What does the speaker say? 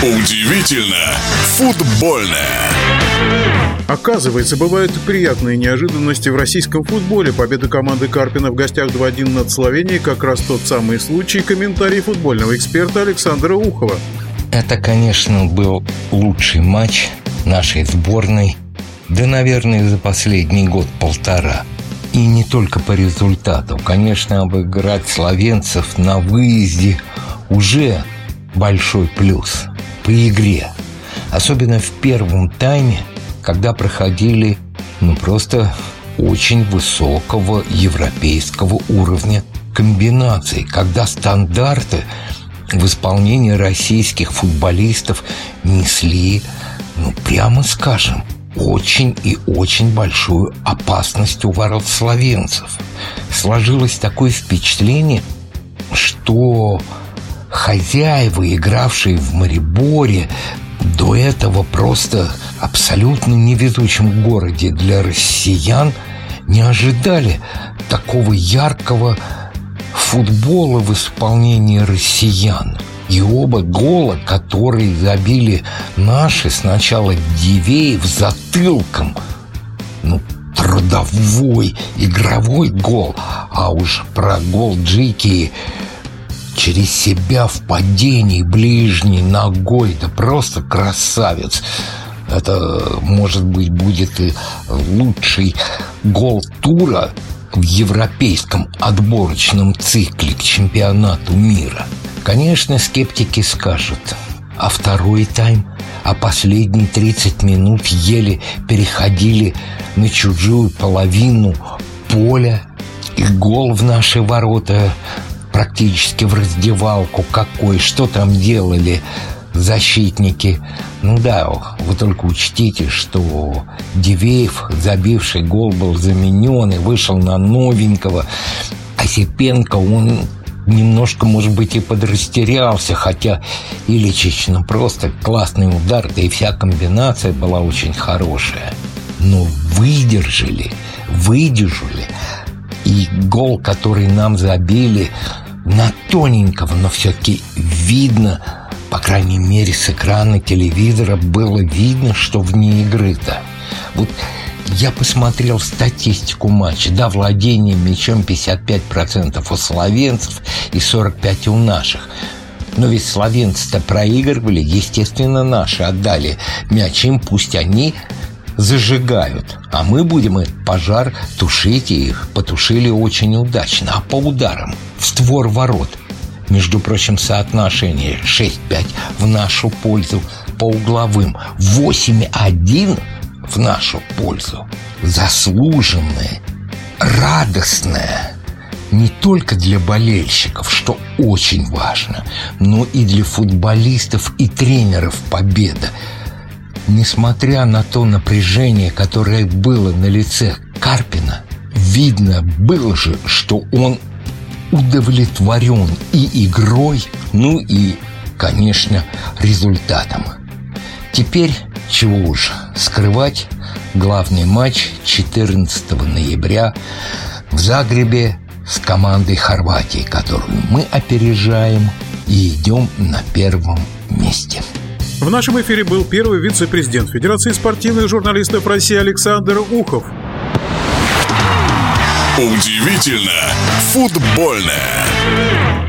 Удивительно футбольное. Оказывается, бывают приятные неожиданности в российском футболе. Победа команды Карпина в гостях 2-1 над Словенией как раз тот самый случай. Комментарий футбольного эксперта Александра Ухова. Это, конечно, был лучший матч нашей сборной, да, наверное, за последний год-полтора. И не только по результату. Конечно, обыграть словенцев на выезде уже большой плюс по игре. Особенно в первом тайме, когда проходили ну просто очень высокого европейского уровня комбинаций, когда стандарты в исполнении российских футболистов несли, ну прямо скажем, очень и очень большую опасность у ворот словенцев. Сложилось такое впечатление, что хозяева, игравшие в Мариборе, до этого просто абсолютно невезучем городе для россиян, не ожидали такого яркого футбола в исполнении россиян. И оба гола, которые забили наши, сначала Дивеев затылком, ну, трудовой, игровой гол, а уж про гол Джики через себя в падении ближней ногой. Да просто красавец. Это, может быть, будет и лучший гол тура в европейском отборочном цикле к чемпионату мира. Конечно, скептики скажут, а второй тайм, а последние 30 минут еле переходили на чужую половину поля, и гол в наши ворота практически в раздевалку какой, что там делали защитники. Ну да, вы только учтите, что Дивеев, забивший гол, был заменен и вышел на новенького. Осипенко, он немножко, может быть, и подрастерялся, хотя Ильичич, ну, просто классный удар, да и вся комбинация была очень хорошая. Но выдержали, выдержали. И гол, который нам забили, на тоненького, но все-таки видно, по крайней мере, с экрана телевизора было видно, что вне игры-то. Вот я посмотрел статистику матча. Да, владение мячом 55% у словенцев и 45% у наших. Но ведь словенцы-то проигрывали, естественно, наши отдали мяч им, пусть они зажигают. А мы будем этот пожар тушить, и их потушили очень удачно. А по ударам в створ ворот. Между прочим, соотношение 6-5 в нашу пользу, по угловым 8-1 в нашу пользу. Заслуженное, радостное не только для болельщиков, что очень важно, но и для футболистов и тренеров победа – Несмотря на то напряжение, которое было на лице Карпина, видно было же, что он удовлетворен и игрой, ну и, конечно, результатом. Теперь, чего уж скрывать, главный матч 14 ноября в Загребе с командой Хорватии, которую мы опережаем и идем на первом месте. В нашем эфире был первый вице-президент Федерации спортивных журналистов России Александр Ухов. Удивительно футбольное.